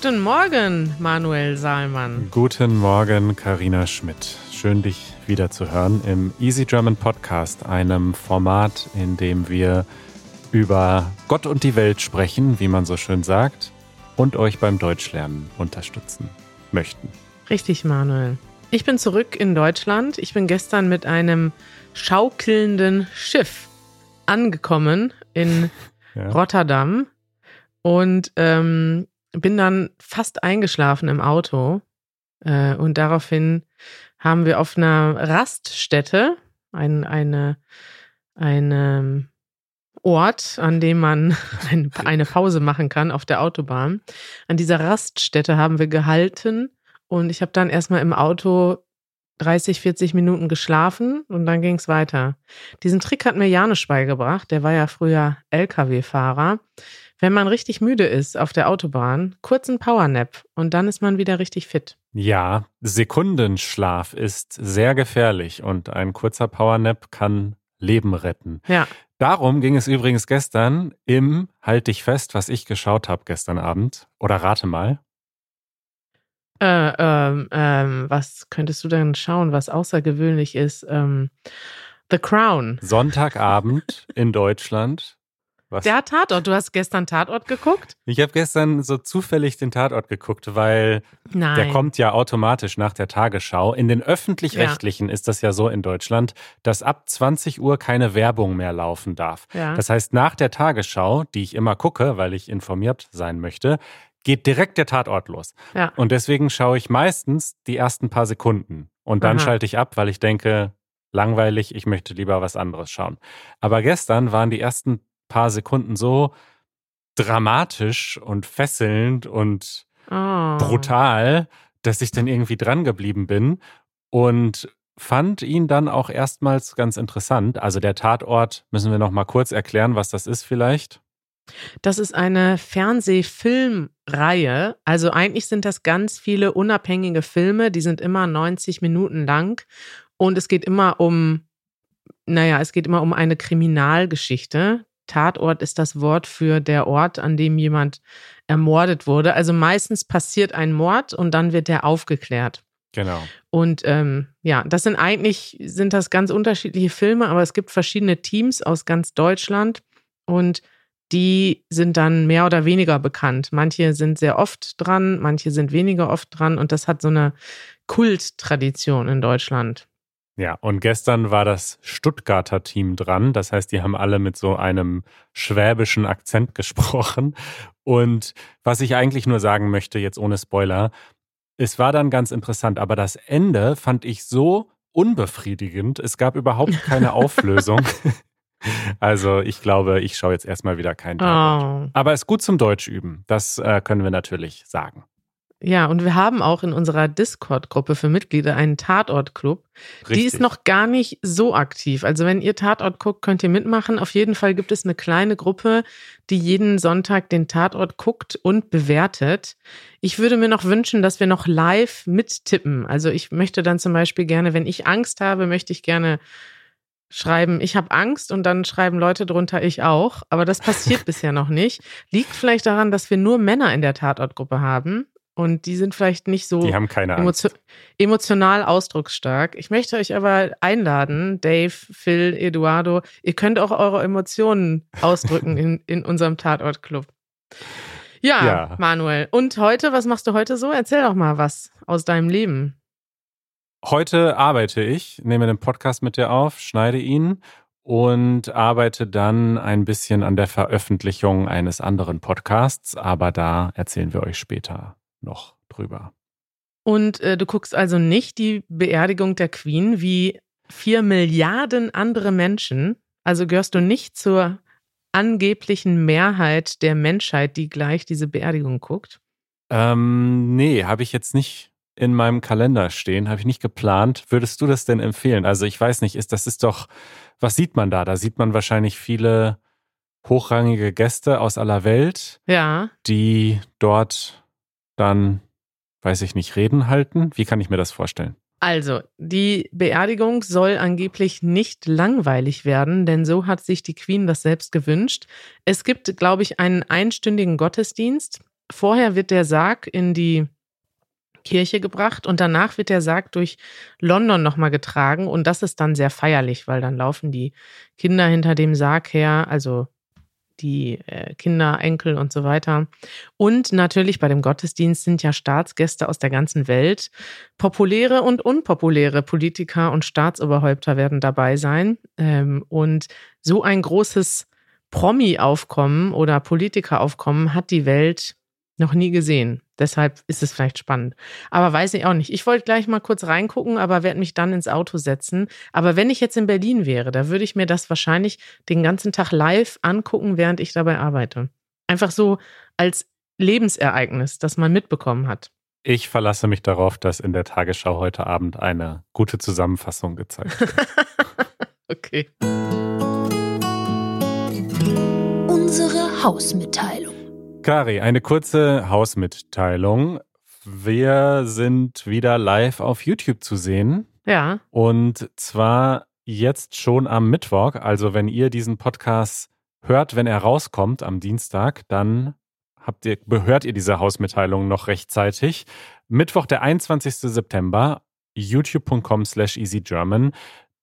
Guten Morgen, Manuel Saalmann. Guten Morgen, Karina Schmidt. Schön, dich wieder zu hören im Easy German Podcast, einem Format, in dem wir über Gott und die Welt sprechen, wie man so schön sagt, und euch beim Deutschlernen unterstützen möchten. Richtig, Manuel. Ich bin zurück in Deutschland. Ich bin gestern mit einem schaukelnden Schiff angekommen in ja. Rotterdam und ähm, bin dann fast eingeschlafen im Auto. Äh, und daraufhin haben wir auf einer Raststätte ein, eine, eine Ort, an dem man ein, eine Pause machen kann auf der Autobahn. An dieser Raststätte haben wir gehalten und ich habe dann erstmal im Auto 30, 40 Minuten geschlafen und dann ging es weiter. Diesen Trick hat mir Janusz beigebracht, der war ja früher Lkw-Fahrer. Wenn man richtig müde ist auf der Autobahn, kurzen Powernap und dann ist man wieder richtig fit. Ja, Sekundenschlaf ist sehr gefährlich und ein kurzer Powernap kann Leben retten. Ja. Darum ging es übrigens gestern im Halt dich fest, was ich geschaut habe gestern Abend. Oder rate mal. Äh, ähm, ähm, was könntest du denn schauen, was außergewöhnlich ist? Ähm, The Crown. Sonntagabend in Deutschland. Was? Der Tatort. Du hast gestern Tatort geguckt? Ich habe gestern so zufällig den Tatort geguckt, weil Nein. der kommt ja automatisch nach der Tagesschau. In den öffentlich-rechtlichen ja. ist das ja so in Deutschland, dass ab 20 Uhr keine Werbung mehr laufen darf. Ja. Das heißt, nach der Tagesschau, die ich immer gucke, weil ich informiert sein möchte, geht direkt der Tatort los. Ja. Und deswegen schaue ich meistens die ersten paar Sekunden. Und dann Aha. schalte ich ab, weil ich denke, langweilig, ich möchte lieber was anderes schauen. Aber gestern waren die ersten paar Sekunden so dramatisch und fesselnd und oh. brutal, dass ich dann irgendwie dran geblieben bin und fand ihn dann auch erstmals ganz interessant. Also der Tatort, müssen wir noch mal kurz erklären, was das ist vielleicht? Das ist eine Fernsehfilmreihe. Also eigentlich sind das ganz viele unabhängige Filme, die sind immer 90 Minuten lang und es geht immer um naja, es geht immer um eine Kriminalgeschichte. Tatort ist das Wort für der Ort, an dem jemand ermordet wurde. Also meistens passiert ein Mord und dann wird der aufgeklärt. Genau. Und ähm, ja, das sind eigentlich, sind das ganz unterschiedliche Filme, aber es gibt verschiedene Teams aus ganz Deutschland und die sind dann mehr oder weniger bekannt. Manche sind sehr oft dran, manche sind weniger oft dran und das hat so eine Kulttradition in Deutschland. Ja, und gestern war das Stuttgarter Team dran. Das heißt, die haben alle mit so einem schwäbischen Akzent gesprochen. Und was ich eigentlich nur sagen möchte, jetzt ohne Spoiler, es war dann ganz interessant, aber das Ende fand ich so unbefriedigend. Es gab überhaupt keine Auflösung. Also ich glaube, ich schaue jetzt erstmal wieder keinen Tatort. Oh. Aber es ist gut zum Deutsch üben. Das äh, können wir natürlich sagen. Ja, und wir haben auch in unserer Discord-Gruppe für Mitglieder einen Tatort-Club. Die ist noch gar nicht so aktiv. Also wenn ihr Tatort guckt, könnt ihr mitmachen. Auf jeden Fall gibt es eine kleine Gruppe, die jeden Sonntag den Tatort guckt und bewertet. Ich würde mir noch wünschen, dass wir noch live mittippen. Also ich möchte dann zum Beispiel gerne, wenn ich Angst habe, möchte ich gerne schreiben, ich habe Angst und dann schreiben Leute drunter, ich auch. Aber das passiert bisher noch nicht. Liegt vielleicht daran, dass wir nur Männer in der Tatortgruppe haben und die sind vielleicht nicht so emotio emotional ausdrucksstark. Ich möchte euch aber einladen, Dave, Phil, Eduardo, ihr könnt auch eure Emotionen ausdrücken in, in unserem Tatortclub. Ja, ja, Manuel. Und heute, was machst du heute so? Erzähl doch mal was aus deinem Leben. Heute arbeite ich, nehme den Podcast mit dir auf, schneide ihn und arbeite dann ein bisschen an der Veröffentlichung eines anderen Podcasts, aber da erzählen wir euch später noch drüber. Und äh, du guckst also nicht die Beerdigung der Queen wie vier Milliarden andere Menschen. Also gehörst du nicht zur angeblichen Mehrheit der Menschheit, die gleich diese Beerdigung guckt? Ähm, nee, habe ich jetzt nicht in meinem Kalender stehen, habe ich nicht geplant. Würdest du das denn empfehlen? Also ich weiß nicht, ist das ist doch, was sieht man da? Da sieht man wahrscheinlich viele hochrangige Gäste aus aller Welt, ja. die dort dann, weiß ich nicht, Reden halten? Wie kann ich mir das vorstellen? Also, die Beerdigung soll angeblich nicht langweilig werden, denn so hat sich die Queen das selbst gewünscht. Es gibt, glaube ich, einen einstündigen Gottesdienst vorher wird der Sarg in die Kirche gebracht und danach wird der Sarg durch London nochmal getragen und das ist dann sehr feierlich, weil dann laufen die Kinder hinter dem Sarg her, also die äh, Kinder, Enkel und so weiter. Und natürlich bei dem Gottesdienst sind ja Staatsgäste aus der ganzen Welt. Populäre und unpopuläre Politiker und Staatsoberhäupter werden dabei sein. Ähm, und so ein großes Promi-Aufkommen oder Politiker-Aufkommen hat die Welt noch nie gesehen. Deshalb ist es vielleicht spannend. Aber weiß ich auch nicht. Ich wollte gleich mal kurz reingucken, aber werde mich dann ins Auto setzen. Aber wenn ich jetzt in Berlin wäre, da würde ich mir das wahrscheinlich den ganzen Tag live angucken, während ich dabei arbeite. Einfach so als Lebensereignis, das man mitbekommen hat. Ich verlasse mich darauf, dass in der Tagesschau heute Abend eine gute Zusammenfassung gezeigt wird. okay. Unsere Hausmitteilung. Kari, eine kurze Hausmitteilung. Wir sind wieder live auf YouTube zu sehen. Ja. Und zwar jetzt schon am Mittwoch. Also wenn ihr diesen Podcast hört, wenn er rauskommt am Dienstag, dann habt ihr, hört ihr diese Hausmitteilung noch rechtzeitig. Mittwoch, der 21. September, youtube.com slash easygerman.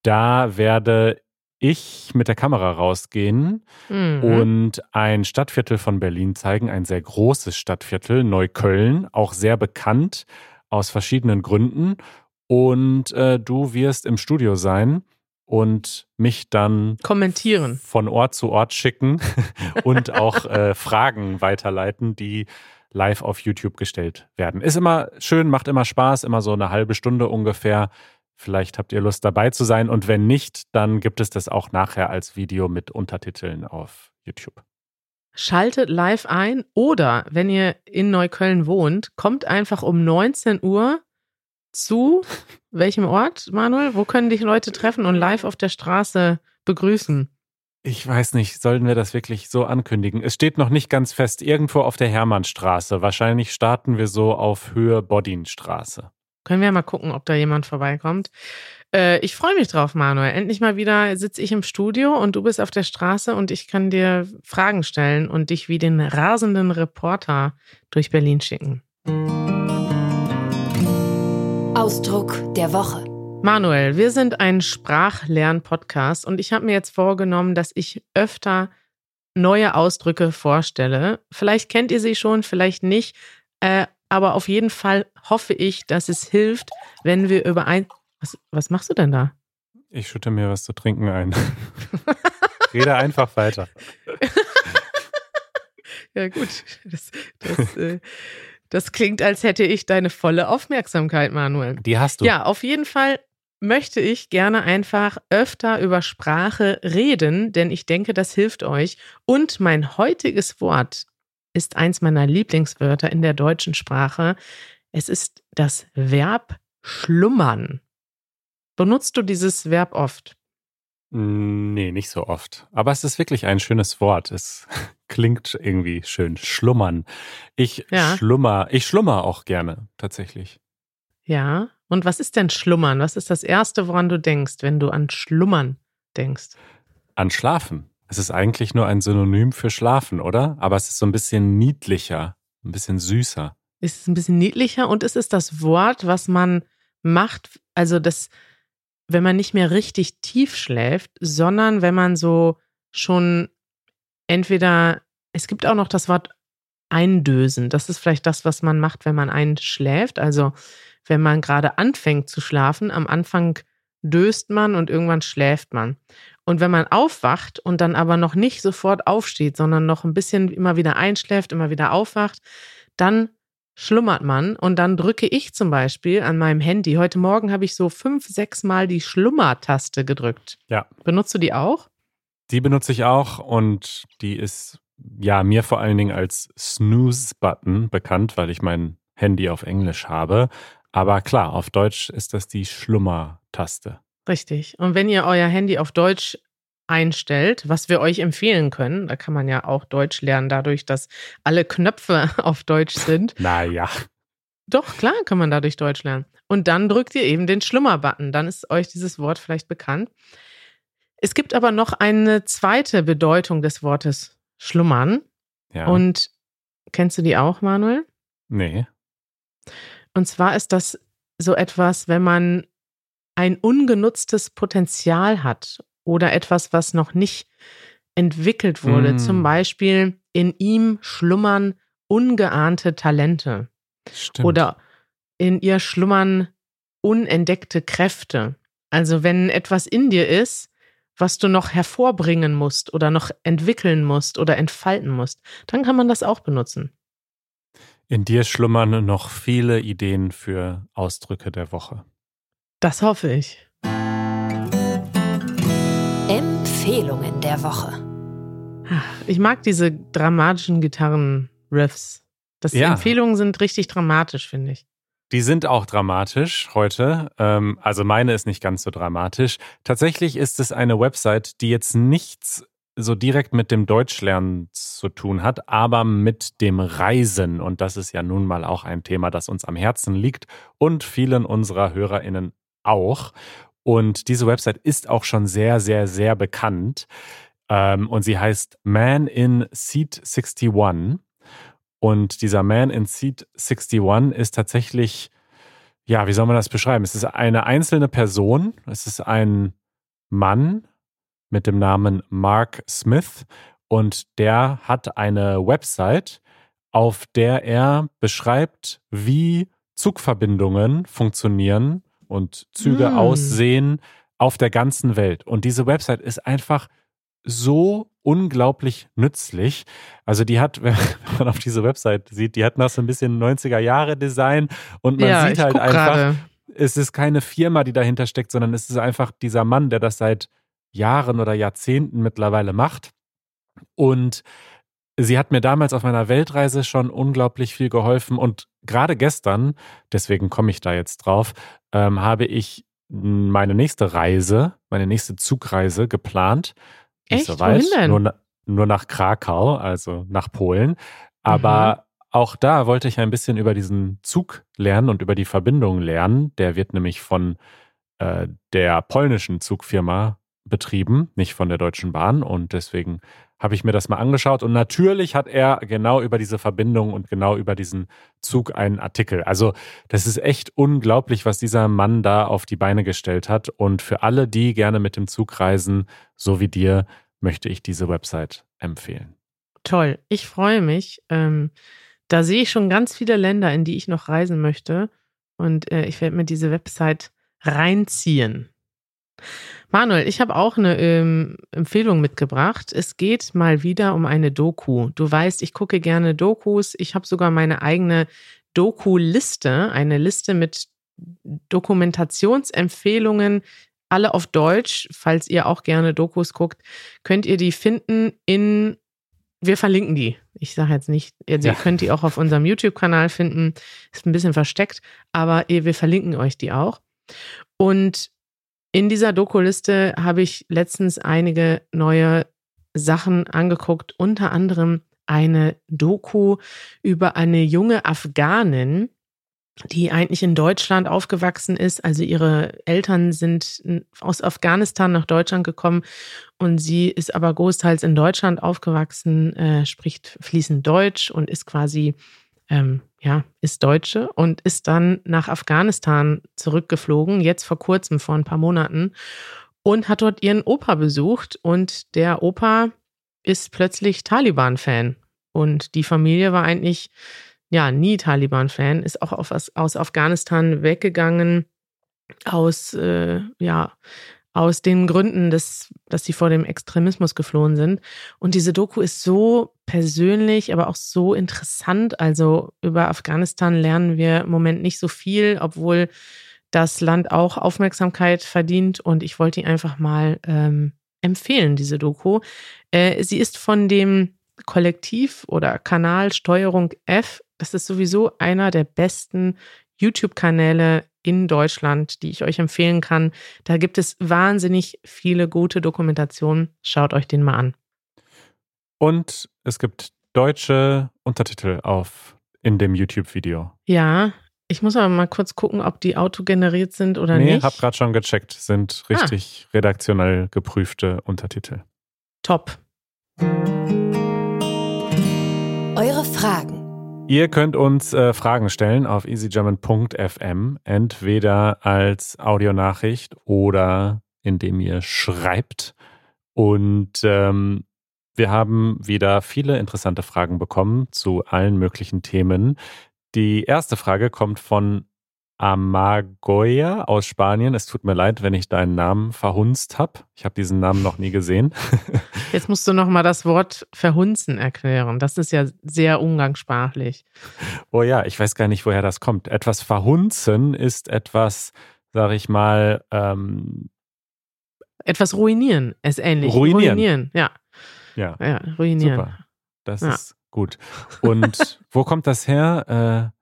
Da werde ich mit der Kamera rausgehen mhm. und ein Stadtviertel von Berlin zeigen, ein sehr großes Stadtviertel, Neukölln, auch sehr bekannt aus verschiedenen Gründen. Und äh, du wirst im Studio sein und mich dann kommentieren, von Ort zu Ort schicken und auch äh, Fragen weiterleiten, die live auf YouTube gestellt werden. Ist immer schön, macht immer Spaß, immer so eine halbe Stunde ungefähr. Vielleicht habt ihr Lust dabei zu sein und wenn nicht, dann gibt es das auch nachher als Video mit Untertiteln auf YouTube. Schaltet live ein oder wenn ihr in Neukölln wohnt, kommt einfach um 19 Uhr zu welchem Ort, Manuel? Wo können dich Leute treffen und live auf der Straße begrüßen? Ich weiß nicht, sollten wir das wirklich so ankündigen? Es steht noch nicht ganz fest, irgendwo auf der Hermannstraße. Wahrscheinlich starten wir so auf Höhe Bodinstraße. Können wir mal gucken, ob da jemand vorbeikommt. Äh, ich freue mich drauf, Manuel. Endlich mal wieder sitze ich im Studio und du bist auf der Straße und ich kann dir Fragen stellen und dich wie den rasenden Reporter durch Berlin schicken. Ausdruck der Woche. Manuel, wir sind ein Sprachlern-Podcast und ich habe mir jetzt vorgenommen, dass ich öfter neue Ausdrücke vorstelle. Vielleicht kennt ihr sie schon, vielleicht nicht. Äh, aber auf jeden Fall hoffe ich, dass es hilft, wenn wir über ein. Was, was machst du denn da? Ich schütte mir was zu trinken ein. Rede einfach weiter. ja, gut. Das, das, äh, das klingt, als hätte ich deine volle Aufmerksamkeit, Manuel. Die hast du. Ja, auf jeden Fall möchte ich gerne einfach öfter über Sprache reden, denn ich denke, das hilft euch. Und mein heutiges Wort ist eins meiner Lieblingswörter in der deutschen Sprache. Es ist das Verb schlummern. Benutzt du dieses Verb oft? Nee, nicht so oft. Aber es ist wirklich ein schönes Wort. Es klingt irgendwie schön. Schlummern. Ich ja. schlummer, ich schlummer auch gerne, tatsächlich. Ja. Und was ist denn Schlummern? Was ist das Erste, woran du denkst, wenn du an Schlummern denkst? An Schlafen. Es ist eigentlich nur ein Synonym für schlafen, oder? Aber es ist so ein bisschen niedlicher, ein bisschen süßer. Es ist ein bisschen niedlicher und es ist das Wort, was man macht, also das, wenn man nicht mehr richtig tief schläft, sondern wenn man so schon entweder, es gibt auch noch das Wort eindösen. Das ist vielleicht das, was man macht, wenn man einschläft. Also wenn man gerade anfängt zu schlafen, am Anfang döst man und irgendwann schläft man. Und wenn man aufwacht und dann aber noch nicht sofort aufsteht, sondern noch ein bisschen immer wieder einschläft, immer wieder aufwacht, dann schlummert man und dann drücke ich zum Beispiel an meinem Handy. Heute Morgen habe ich so fünf, sechs Mal die Schlummertaste gedrückt. Ja. Benutzt du die auch? Die benutze ich auch und die ist ja mir vor allen Dingen als Snooze-Button bekannt, weil ich mein Handy auf Englisch habe. Aber klar, auf Deutsch ist das die Schlummertaste. Richtig. Und wenn ihr euer Handy auf Deutsch einstellt, was wir euch empfehlen können, da kann man ja auch Deutsch lernen, dadurch, dass alle Knöpfe auf Deutsch sind. Naja. Doch, klar kann man dadurch Deutsch lernen. Und dann drückt ihr eben den Schlummer-Button. Dann ist euch dieses Wort vielleicht bekannt. Es gibt aber noch eine zweite Bedeutung des Wortes schlummern. Ja. Und Kennst du die auch, Manuel? Nee. Und zwar ist das so etwas, wenn man ein ungenutztes Potenzial hat oder etwas, was noch nicht entwickelt wurde. Mm. Zum Beispiel in ihm schlummern ungeahnte Talente. Stimmt. Oder in ihr schlummern unentdeckte Kräfte. Also wenn etwas in dir ist, was du noch hervorbringen musst oder noch entwickeln musst oder entfalten musst, dann kann man das auch benutzen. In dir schlummern noch viele Ideen für Ausdrücke der Woche. Das hoffe ich. Empfehlungen der Woche. Ich mag diese dramatischen Gitarren-Riffs. ja. Empfehlungen sind richtig dramatisch, finde ich. Die sind auch dramatisch heute. Ähm, also meine ist nicht ganz so dramatisch. Tatsächlich ist es eine Website, die jetzt nichts so direkt mit dem Deutschlernen zu tun hat, aber mit dem Reisen. Und das ist ja nun mal auch ein Thema, das uns am Herzen liegt und vielen unserer HörerInnen auch. Und diese Website ist auch schon sehr, sehr, sehr bekannt. Ähm, und sie heißt Man in Seat 61. Und dieser Man in Seat 61 ist tatsächlich, ja, wie soll man das beschreiben? Es ist eine einzelne Person. Es ist ein Mann mit dem Namen Mark Smith. Und der hat eine Website, auf der er beschreibt, wie Zugverbindungen funktionieren und Züge mm. aussehen auf der ganzen Welt. Und diese Website ist einfach so unglaublich nützlich. Also die hat, wenn man auf diese Website sieht, die hat noch so ein bisschen 90er Jahre Design und man ja, sieht halt einfach, grade. es ist keine Firma, die dahinter steckt, sondern es ist einfach dieser Mann, der das seit Jahren oder Jahrzehnten mittlerweile macht. Und sie hat mir damals auf meiner Weltreise schon unglaublich viel geholfen. Und gerade gestern, deswegen komme ich da jetzt drauf, ähm, habe ich meine nächste Reise, meine nächste Zugreise geplant. Echt? so weit, nur, nur, nach Krakau, also nach Polen. Aber mhm. auch da wollte ich ein bisschen über diesen Zug lernen und über die Verbindung lernen. Der wird nämlich von äh, der polnischen Zugfirma betrieben, nicht von der Deutschen Bahn. Und deswegen habe ich mir das mal angeschaut. Und natürlich hat er genau über diese Verbindung und genau über diesen Zug einen Artikel. Also das ist echt unglaublich, was dieser Mann da auf die Beine gestellt hat. Und für alle, die gerne mit dem Zug reisen, so wie dir, möchte ich diese Website empfehlen. Toll, ich freue mich. Ähm, da sehe ich schon ganz viele Länder, in die ich noch reisen möchte. Und äh, ich werde mir diese Website reinziehen. Manuel, ich habe auch eine ähm, Empfehlung mitgebracht. Es geht mal wieder um eine Doku. Du weißt, ich gucke gerne Dokus. Ich habe sogar meine eigene Doku-Liste, eine Liste mit Dokumentationsempfehlungen, alle auf Deutsch. Falls ihr auch gerne Dokus guckt, könnt ihr die finden in wir verlinken die. Ich sage jetzt nicht, ihr ja. könnt die auch auf unserem YouTube-Kanal finden. Ist ein bisschen versteckt, aber wir verlinken euch die auch. Und in dieser Doku-Liste habe ich letztens einige neue Sachen angeguckt, unter anderem eine Doku über eine junge Afghanin, die eigentlich in Deutschland aufgewachsen ist. Also ihre Eltern sind aus Afghanistan nach Deutschland gekommen und sie ist aber großteils in Deutschland aufgewachsen, äh, spricht fließend Deutsch und ist quasi ähm, ja, ist Deutsche und ist dann nach Afghanistan zurückgeflogen, jetzt vor kurzem, vor ein paar Monaten, und hat dort ihren Opa besucht. Und der Opa ist plötzlich Taliban-Fan. Und die Familie war eigentlich ja nie Taliban-Fan, ist auch auf, aus Afghanistan weggegangen, aus äh, ja aus den Gründen, dass, dass sie vor dem Extremismus geflohen sind. Und diese Doku ist so persönlich, aber auch so interessant. Also über Afghanistan lernen wir im Moment nicht so viel, obwohl das Land auch Aufmerksamkeit verdient. Und ich wollte ihn einfach mal ähm, empfehlen, diese Doku. Äh, sie ist von dem Kollektiv oder Kanal Steuerung F. Das ist sowieso einer der besten YouTube-Kanäle in Deutschland, die ich euch empfehlen kann. Da gibt es wahnsinnig viele gute Dokumentationen. Schaut euch den mal an. Und es gibt deutsche Untertitel auf in dem YouTube-Video. Ja, ich muss aber mal kurz gucken, ob die autogeneriert sind oder nee, nicht. Nee, hab gerade schon gecheckt. Sind ah. richtig ah. redaktionell geprüfte Untertitel. Top. Eure Fragen Ihr könnt uns äh, Fragen stellen auf easygerman.fm, entweder als Audionachricht oder indem ihr schreibt. Und ähm, wir haben wieder viele interessante Fragen bekommen zu allen möglichen Themen. Die erste Frage kommt von Amagoya aus Spanien. Es tut mir leid, wenn ich deinen Namen verhunzt habe. Ich habe diesen Namen noch nie gesehen. Jetzt musst du noch mal das Wort verhunzen erklären. Das ist ja sehr umgangssprachlich. Oh ja, ich weiß gar nicht, woher das kommt. Etwas verhunzen ist etwas, sag ich mal, ähm, etwas ruinieren. Es ähnlich. Ruinieren. ruinieren. Ja. Ja. ja ruinieren. Super. Das ja. ist gut. Und wo kommt das her? Äh,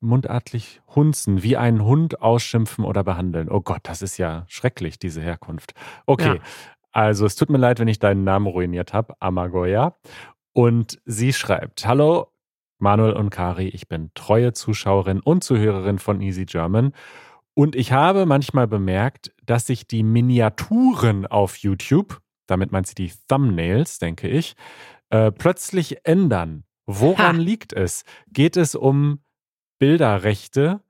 mundartlich hunzen, wie einen Hund ausschimpfen oder behandeln. Oh Gott, das ist ja schrecklich, diese Herkunft. Okay, ja. also es tut mir leid, wenn ich deinen Namen ruiniert habe, Amagoya. Und sie schreibt, hallo Manuel und Kari, ich bin treue Zuschauerin und Zuhörerin von Easy German. Und ich habe manchmal bemerkt, dass sich die Miniaturen auf YouTube, damit meint sie die Thumbnails, denke ich, äh, plötzlich ändern. Woran ha. liegt es? Geht es um Bilderrechte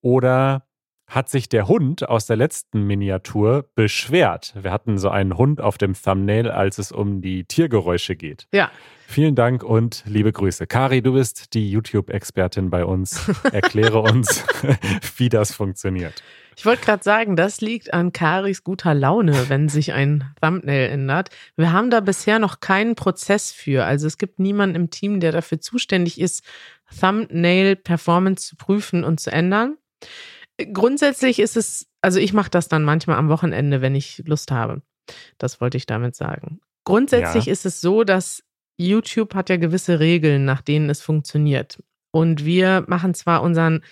oder hat sich der Hund aus der letzten Miniatur beschwert. Wir hatten so einen Hund auf dem Thumbnail, als es um die Tiergeräusche geht. Ja. Vielen Dank und liebe Grüße. Kari, du bist die YouTube-Expertin bei uns. Erkläre uns, wie das funktioniert. Ich wollte gerade sagen, das liegt an Karis guter Laune, wenn sich ein Thumbnail ändert. Wir haben da bisher noch keinen Prozess für. Also es gibt niemanden im Team, der dafür zuständig ist, Thumbnail-Performance zu prüfen und zu ändern. Grundsätzlich ist es, also ich mache das dann manchmal am Wochenende, wenn ich Lust habe. Das wollte ich damit sagen. Grundsätzlich ja. ist es so, dass YouTube hat ja gewisse Regeln, nach denen es funktioniert. Und wir machen zwar unseren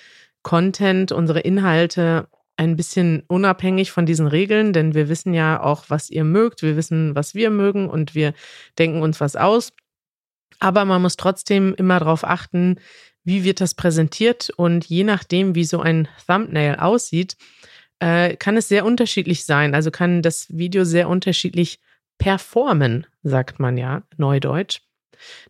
Content, unsere Inhalte ein bisschen unabhängig von diesen Regeln, denn wir wissen ja auch, was ihr mögt, wir wissen, was wir mögen und wir denken uns was aus. Aber man muss trotzdem immer darauf achten, wie wird das präsentiert und je nachdem, wie so ein Thumbnail aussieht, äh, kann es sehr unterschiedlich sein. Also kann das Video sehr unterschiedlich performen, sagt man ja, neudeutsch.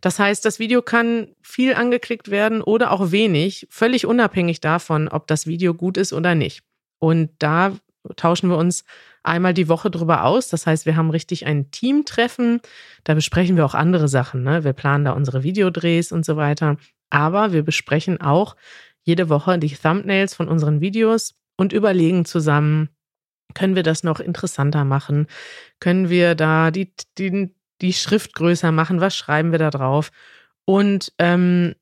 Das heißt, das Video kann viel angeklickt werden oder auch wenig, völlig unabhängig davon, ob das Video gut ist oder nicht. Und da tauschen wir uns einmal die Woche drüber aus. Das heißt, wir haben richtig ein Teamtreffen. Da besprechen wir auch andere Sachen. Ne? Wir planen da unsere Videodrehs und so weiter. Aber wir besprechen auch jede Woche die Thumbnails von unseren Videos und überlegen zusammen, können wir das noch interessanter machen? Können wir da die, die, die Schrift größer machen? Was schreiben wir da drauf? Und ähm,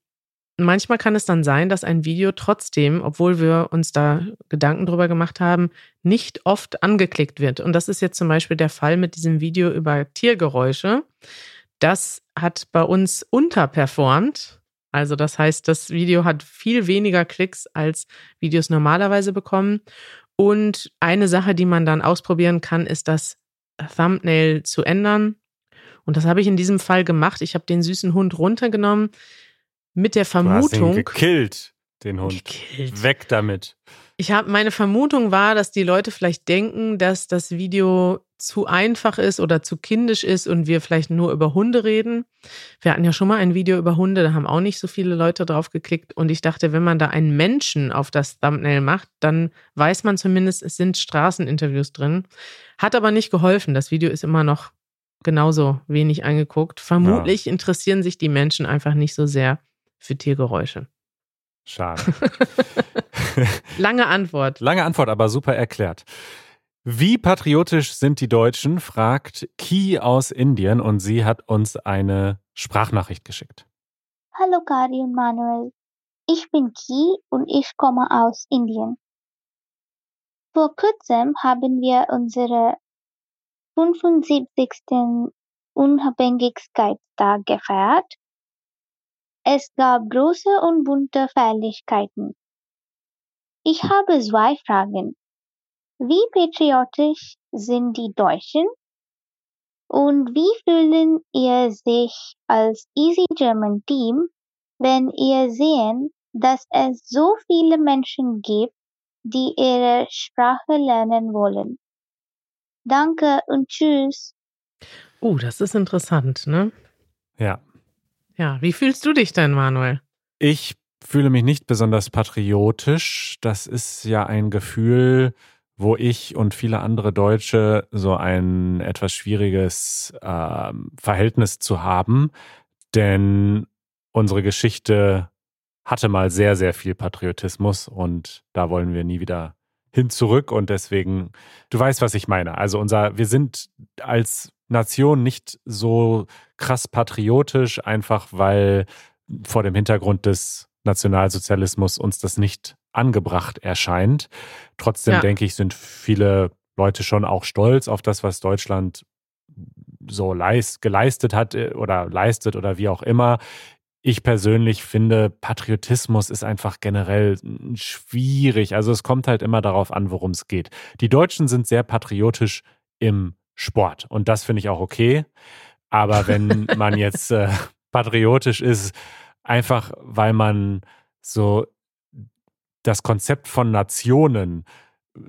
manchmal kann es dann sein, dass ein Video trotzdem, obwohl wir uns da Gedanken drüber gemacht haben, nicht oft angeklickt wird. Und das ist jetzt zum Beispiel der Fall mit diesem Video über Tiergeräusche. Das hat bei uns unterperformt. Also das heißt, das Video hat viel weniger Klicks als Videos normalerweise bekommen. Und eine Sache, die man dann ausprobieren kann, ist das Thumbnail zu ändern. Und das habe ich in diesem Fall gemacht. Ich habe den süßen Hund runtergenommen mit der Vermutung. Du hast ihn gekillt, den Hund. Gekillt. Weg damit. Ich habe meine Vermutung war, dass die Leute vielleicht denken, dass das Video zu einfach ist oder zu kindisch ist und wir vielleicht nur über Hunde reden. Wir hatten ja schon mal ein Video über Hunde, da haben auch nicht so viele Leute drauf geklickt und ich dachte, wenn man da einen Menschen auf das Thumbnail macht, dann weiß man zumindest, es sind Straßeninterviews drin. Hat aber nicht geholfen. Das Video ist immer noch genauso wenig angeguckt. Vermutlich ja. interessieren sich die Menschen einfach nicht so sehr für Tiergeräusche. Schade. Lange Antwort. Lange Antwort, aber super erklärt. Wie patriotisch sind die Deutschen? fragt Ki aus Indien und sie hat uns eine Sprachnachricht geschickt. Hallo Kari und Manuel. Ich bin Ki und ich komme aus Indien. Vor kurzem haben wir unsere 75. Unabhängigkeitstag gefeiert es gab große und bunte Feierlichkeiten. Ich habe zwei Fragen. Wie patriotisch sind die Deutschen? Und wie fühlen ihr sich als Easy German Team, wenn ihr sehen, dass es so viele Menschen gibt, die ihre Sprache lernen wollen? Danke und tschüss. Oh, das ist interessant, ne? Ja, ja, wie fühlst du dich denn, Manuel? Ich fühle mich nicht besonders patriotisch. Das ist ja ein Gefühl, wo ich und viele andere Deutsche so ein etwas schwieriges äh, Verhältnis zu haben. Denn unsere Geschichte hatte mal sehr, sehr viel Patriotismus und da wollen wir nie wieder hin zurück und deswegen, du weißt, was ich meine. Also unser, wir sind als Nation nicht so krass patriotisch, einfach weil vor dem Hintergrund des Nationalsozialismus uns das nicht angebracht erscheint. Trotzdem ja. denke ich, sind viele Leute schon auch stolz auf das, was Deutschland so leist, geleistet hat äh, oder leistet oder wie auch immer. Ich persönlich finde, Patriotismus ist einfach generell schwierig. Also es kommt halt immer darauf an, worum es geht. Die Deutschen sind sehr patriotisch im Sport und das finde ich auch okay. Aber wenn man jetzt äh, patriotisch ist, einfach weil man so das Konzept von Nationen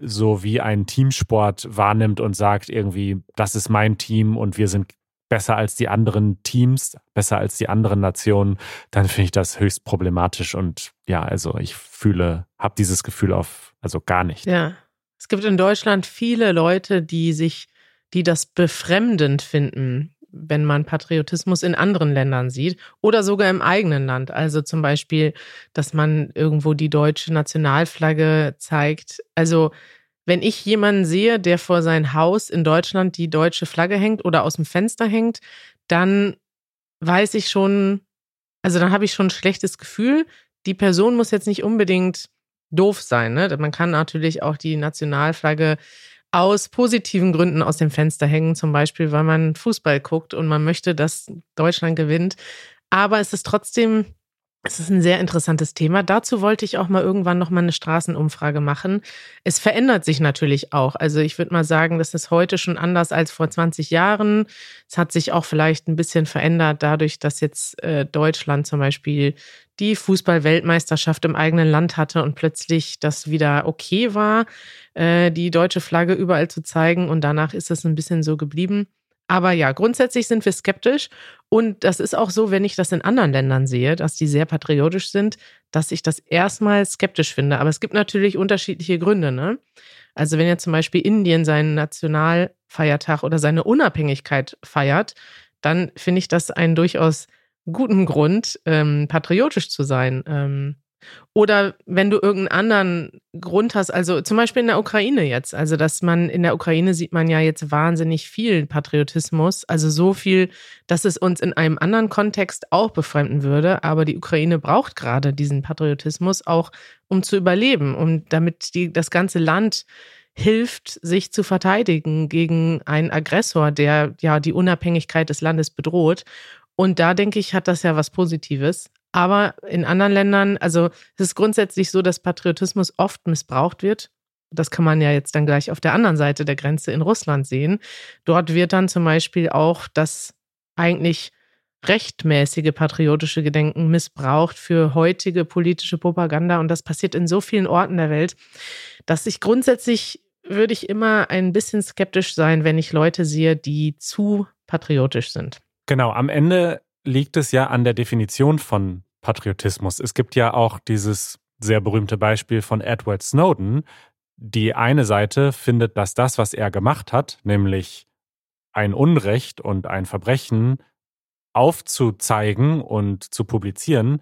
so wie ein Teamsport wahrnimmt und sagt irgendwie, das ist mein Team und wir sind besser als die anderen Teams, besser als die anderen Nationen, dann finde ich das höchst problematisch und ja, also ich fühle, habe dieses Gefühl auf, also gar nicht. Ja, es gibt in Deutschland viele Leute, die sich, die das befremdend finden, wenn man Patriotismus in anderen Ländern sieht oder sogar im eigenen Land. Also zum Beispiel, dass man irgendwo die deutsche Nationalflagge zeigt. Also wenn ich jemanden sehe, der vor sein Haus in Deutschland die deutsche Flagge hängt oder aus dem Fenster hängt, dann weiß ich schon, also dann habe ich schon ein schlechtes Gefühl. Die Person muss jetzt nicht unbedingt doof sein. Ne? Man kann natürlich auch die Nationalflagge aus positiven Gründen aus dem Fenster hängen, zum Beispiel, weil man Fußball guckt und man möchte, dass Deutschland gewinnt. Aber es ist trotzdem es ist ein sehr interessantes Thema. Dazu wollte ich auch mal irgendwann noch mal eine Straßenumfrage machen. Es verändert sich natürlich auch. Also ich würde mal sagen, das ist heute schon anders als vor 20 Jahren. Es hat sich auch vielleicht ein bisschen verändert dadurch, dass jetzt äh, Deutschland zum Beispiel die Fußball-Weltmeisterschaft im eigenen Land hatte und plötzlich das wieder okay war, äh, die deutsche Flagge überall zu zeigen. Und danach ist es ein bisschen so geblieben. Aber ja, grundsätzlich sind wir skeptisch. Und das ist auch so, wenn ich das in anderen Ländern sehe, dass die sehr patriotisch sind, dass ich das erstmal skeptisch finde. Aber es gibt natürlich unterschiedliche Gründe. Ne? Also wenn jetzt zum Beispiel Indien seinen Nationalfeiertag oder seine Unabhängigkeit feiert, dann finde ich das einen durchaus guten Grund, ähm, patriotisch zu sein. Ähm, oder wenn du irgendeinen anderen Grund hast, also zum Beispiel in der Ukraine jetzt, also dass man in der Ukraine sieht man ja jetzt wahnsinnig viel Patriotismus, also so viel, dass es uns in einem anderen Kontext auch befremden würde, aber die Ukraine braucht gerade diesen Patriotismus auch, um zu überleben, um damit die, das ganze Land hilft, sich zu verteidigen gegen einen Aggressor, der ja die Unabhängigkeit des Landes bedroht. Und da denke ich, hat das ja was Positives. Aber in anderen Ländern, also es ist grundsätzlich so, dass Patriotismus oft missbraucht wird. Das kann man ja jetzt dann gleich auf der anderen Seite der Grenze in Russland sehen. Dort wird dann zum Beispiel auch das eigentlich rechtmäßige patriotische Gedenken missbraucht für heutige politische Propaganda. Und das passiert in so vielen Orten der Welt, dass ich grundsätzlich würde ich immer ein bisschen skeptisch sein, wenn ich Leute sehe, die zu patriotisch sind. Genau, am Ende liegt es ja an der Definition von Patriotismus. Es gibt ja auch dieses sehr berühmte Beispiel von Edward Snowden. Die eine Seite findet, dass das, was er gemacht hat, nämlich ein Unrecht und ein Verbrechen aufzuzeigen und zu publizieren,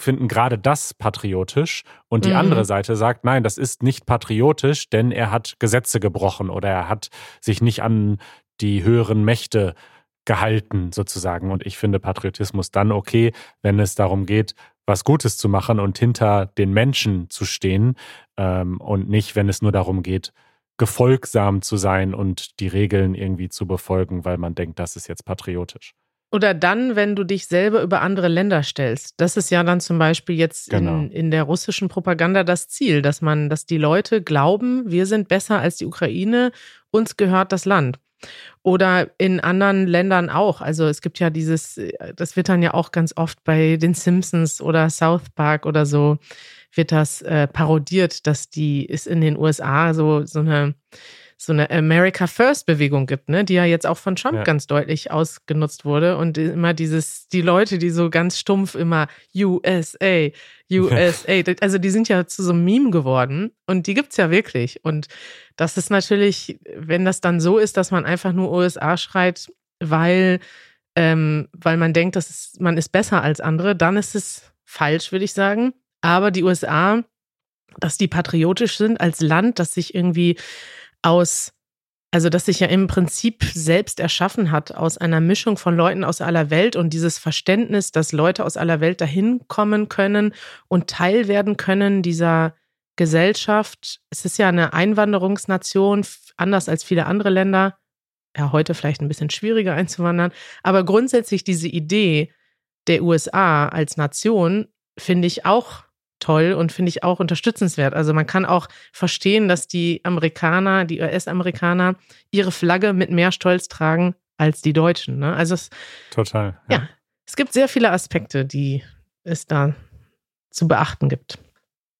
finden gerade das patriotisch. Und die mhm. andere Seite sagt, nein, das ist nicht patriotisch, denn er hat Gesetze gebrochen oder er hat sich nicht an die höheren Mächte äh, gehalten sozusagen. Und ich finde Patriotismus dann okay, wenn es darum geht, was Gutes zu machen und hinter den Menschen zu stehen ähm, und nicht, wenn es nur darum geht, gefolgsam zu sein und die Regeln irgendwie zu befolgen, weil man denkt, das ist jetzt patriotisch. Oder dann, wenn du dich selber über andere Länder stellst. Das ist ja dann zum Beispiel jetzt genau. in, in der russischen Propaganda das Ziel, dass man, dass die Leute glauben, wir sind besser als die Ukraine, uns gehört das Land. Oder in anderen Ländern auch. Also es gibt ja dieses, das wird dann ja auch ganz oft bei den Simpsons oder South Park oder so, wird das äh, parodiert, dass die ist in den USA so, so eine so eine America First Bewegung gibt, ne, die ja jetzt auch von Trump ja. ganz deutlich ausgenutzt wurde und immer dieses, die Leute, die so ganz stumpf immer USA, USA, also die sind ja zu so einem Meme geworden und die gibt's ja wirklich und das ist natürlich, wenn das dann so ist, dass man einfach nur USA schreit, weil ähm, weil man denkt, dass es, man ist besser als andere, dann ist es falsch, würde ich sagen. Aber die USA, dass die patriotisch sind als Land, das sich irgendwie aus, also das sich ja im Prinzip selbst erschaffen hat aus einer Mischung von Leuten aus aller Welt und dieses Verständnis, dass Leute aus aller Welt dahin kommen können und Teil werden können dieser Gesellschaft. Es ist ja eine Einwanderungsnation, anders als viele andere Länder. Ja, heute vielleicht ein bisschen schwieriger einzuwandern. Aber grundsätzlich diese Idee der USA als Nation finde ich auch toll und finde ich auch unterstützenswert. Also man kann auch verstehen, dass die Amerikaner, die US-Amerikaner ihre Flagge mit mehr Stolz tragen als die Deutschen. Ne? Also es, total. Ja. ja, es gibt sehr viele Aspekte, die es da zu beachten gibt.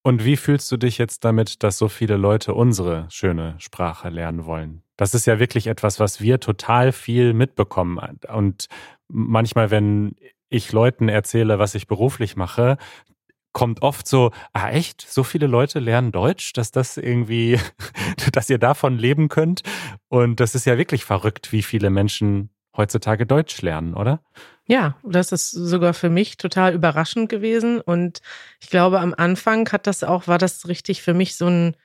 Und wie fühlst du dich jetzt damit, dass so viele Leute unsere schöne Sprache lernen wollen? Das ist ja wirklich etwas, was wir total viel mitbekommen. Und manchmal, wenn ich Leuten erzähle, was ich beruflich mache, kommt oft so, ah echt, so viele Leute lernen Deutsch, dass das irgendwie, dass ihr davon leben könnt. Und das ist ja wirklich verrückt, wie viele Menschen heutzutage Deutsch lernen, oder? Ja, das ist sogar für mich total überraschend gewesen. Und ich glaube, am Anfang hat das auch, war das richtig für mich so ein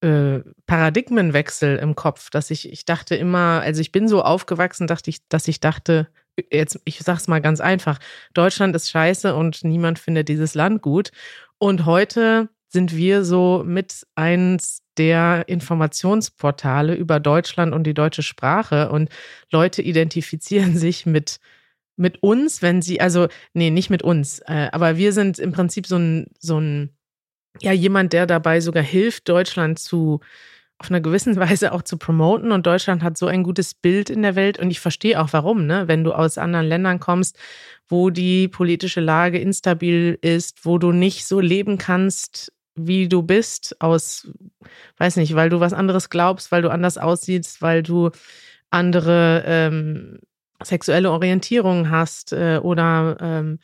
äh, Paradigmenwechsel im Kopf, dass ich, ich dachte immer, also ich bin so aufgewachsen, dachte ich, dass ich dachte, jetzt, ich sag's mal ganz einfach, Deutschland ist scheiße und niemand findet dieses Land gut. Und heute sind wir so mit eins der Informationsportale über Deutschland und die deutsche Sprache und Leute identifizieren sich mit mit uns, wenn sie, also, nee, nicht mit uns, äh, aber wir sind im Prinzip so ein, so ein, ja, jemand, der dabei sogar hilft, Deutschland zu, auf einer gewissen Weise auch zu promoten. Und Deutschland hat so ein gutes Bild in der Welt. Und ich verstehe auch warum, ne? Wenn du aus anderen Ländern kommst, wo die politische Lage instabil ist, wo du nicht so leben kannst, wie du bist, aus, weiß nicht, weil du was anderes glaubst, weil du anders aussiehst, weil du andere ähm, sexuelle Orientierung hast äh, oder ähm,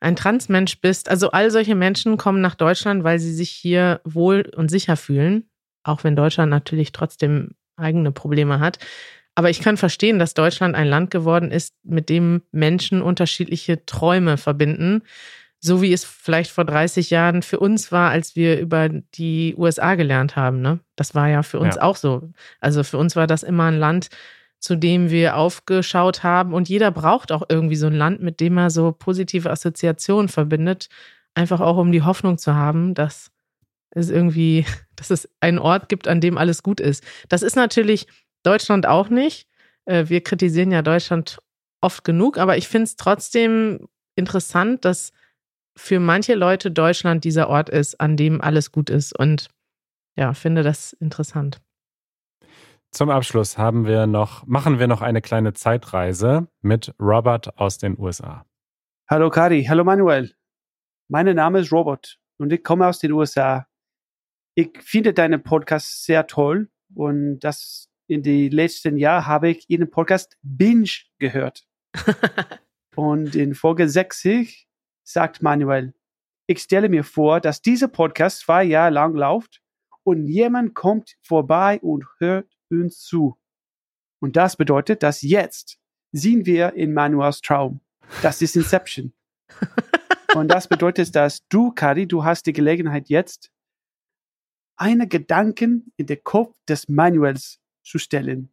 ein Transmensch bist. Also all solche Menschen kommen nach Deutschland, weil sie sich hier wohl und sicher fühlen auch wenn Deutschland natürlich trotzdem eigene Probleme hat. Aber ich kann verstehen, dass Deutschland ein Land geworden ist, mit dem Menschen unterschiedliche Träume verbinden. So wie es vielleicht vor 30 Jahren für uns war, als wir über die USA gelernt haben. Ne? Das war ja für uns ja. auch so. Also für uns war das immer ein Land, zu dem wir aufgeschaut haben. Und jeder braucht auch irgendwie so ein Land, mit dem er so positive Assoziationen verbindet. Einfach auch, um die Hoffnung zu haben, dass es irgendwie, dass es einen Ort gibt, an dem alles gut ist. Das ist natürlich Deutschland auch nicht. Äh, wir kritisieren ja Deutschland oft genug, aber ich finde es trotzdem interessant, dass für manche Leute Deutschland dieser Ort ist, an dem alles gut ist. Und ja, finde das interessant. Zum Abschluss haben wir noch, machen wir noch eine kleine Zeitreise mit Robert aus den USA. Hallo Kari, hallo Manuel. Mein Name ist Robert und ich komme aus den USA. Ich finde deinen Podcast sehr toll und das in den letzten Jahren habe ich Ihren Podcast Binge gehört. und in Folge 60 sagt Manuel, ich stelle mir vor, dass dieser Podcast zwei Jahre lang läuft und jemand kommt vorbei und hört uns zu. Und das bedeutet, dass jetzt sehen wir in Manuels Traum. Das ist Inception. und das bedeutet, dass du, Kari, du hast die Gelegenheit jetzt eine Gedanken in den Kopf des Manuels zu stellen.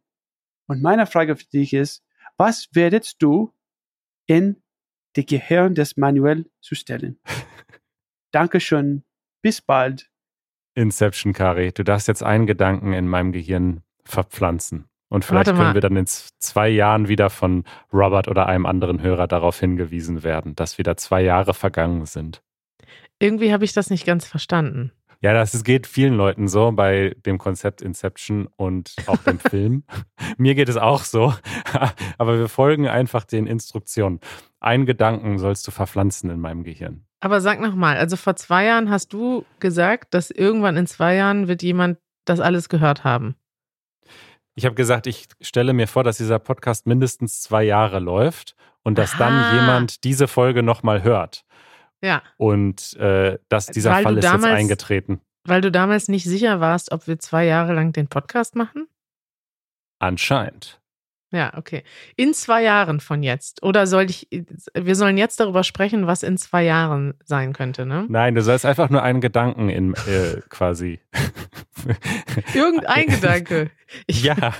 Und meine Frage für dich ist, was werdest du in die Gehirn des Manuel zu stellen? Dankeschön. Bis bald. Inception, Kari. Du darfst jetzt einen Gedanken in meinem Gehirn verpflanzen. Und vielleicht können wir dann in zwei Jahren wieder von Robert oder einem anderen Hörer darauf hingewiesen werden, dass wieder zwei Jahre vergangen sind. Irgendwie habe ich das nicht ganz verstanden. Ja, das geht vielen Leuten so bei dem Konzept Inception und auch dem Film. Mir geht es auch so, aber wir folgen einfach den Instruktionen. Einen Gedanken sollst du verpflanzen in meinem Gehirn. Aber sag nochmal, also vor zwei Jahren hast du gesagt, dass irgendwann in zwei Jahren wird jemand das alles gehört haben. Ich habe gesagt, ich stelle mir vor, dass dieser Podcast mindestens zwei Jahre läuft und dass Aha. dann jemand diese Folge nochmal hört. Ja. Und äh, dass dieser weil Fall ist damals, jetzt eingetreten. Weil du damals nicht sicher warst, ob wir zwei Jahre lang den Podcast machen? Anscheinend. Ja, okay. In zwei Jahren von jetzt. Oder soll ich, wir sollen jetzt darüber sprechen, was in zwei Jahren sein könnte, ne? Nein, du sollst einfach nur einen Gedanken in äh, quasi. Irgendein Gedanke. Ich, ja.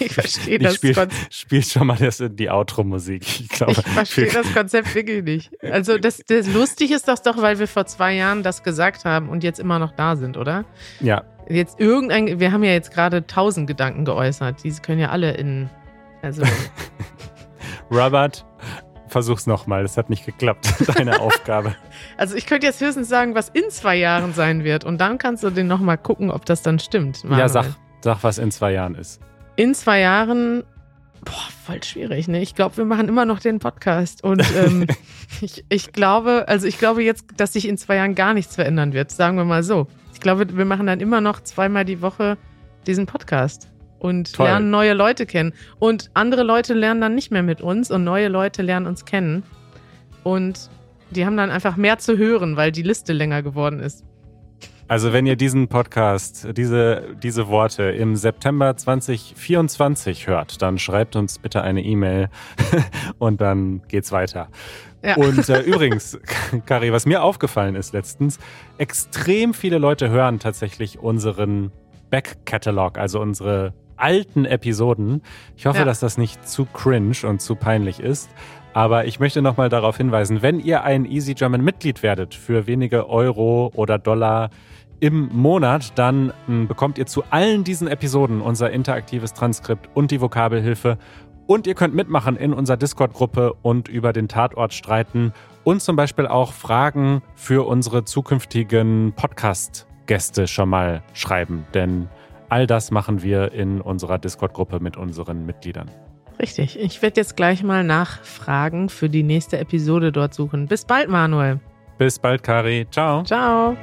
Ich, verstehe das spiel, Konzept. Spiel schon mal das in die Outro-Musik. Ich, glaube, ich verstehe das Konzept wirklich nicht. Also das, das lustig ist das doch, weil wir vor zwei Jahren das gesagt haben und jetzt immer noch da sind, oder? Ja. Jetzt irgendein, wir haben ja jetzt gerade tausend Gedanken geäußert. Diese können ja alle in, also. Robert, versuch's nochmal. Das hat nicht geklappt. Deine Aufgabe. Also ich könnte jetzt höchstens sagen, was in zwei Jahren sein wird. Und dann kannst du den nochmal gucken, ob das dann stimmt. Manuel. Ja, sag, sag, was in zwei Jahren ist. In zwei Jahren, boah, voll schwierig, ne? Ich glaube, wir machen immer noch den Podcast. Und ähm, ich, ich glaube, also ich glaube jetzt, dass sich in zwei Jahren gar nichts verändern wird. Sagen wir mal so glaube, wir machen dann immer noch zweimal die Woche diesen Podcast und Toll. lernen neue Leute kennen. Und andere Leute lernen dann nicht mehr mit uns und neue Leute lernen uns kennen. Und die haben dann einfach mehr zu hören, weil die Liste länger geworden ist. Also wenn ihr diesen Podcast, diese, diese Worte im September 2024 hört, dann schreibt uns bitte eine E-Mail und dann geht's weiter. Ja. Und äh, übrigens, Kari, was mir aufgefallen ist letztens, extrem viele Leute hören tatsächlich unseren Back-Catalog, also unsere alten Episoden. Ich hoffe, ja. dass das nicht zu cringe und zu peinlich ist. Aber ich möchte nochmal darauf hinweisen, wenn ihr ein Easy German Mitglied werdet für wenige Euro oder Dollar im Monat, dann hm, bekommt ihr zu allen diesen Episoden unser interaktives Transkript und die Vokabelhilfe und ihr könnt mitmachen in unserer Discord-Gruppe und über den Tatort streiten und zum Beispiel auch Fragen für unsere zukünftigen Podcast-Gäste schon mal schreiben. Denn all das machen wir in unserer Discord-Gruppe mit unseren Mitgliedern. Richtig. Ich werde jetzt gleich mal Nachfragen für die nächste Episode dort suchen. Bis bald, Manuel. Bis bald, Kari. Ciao. Ciao.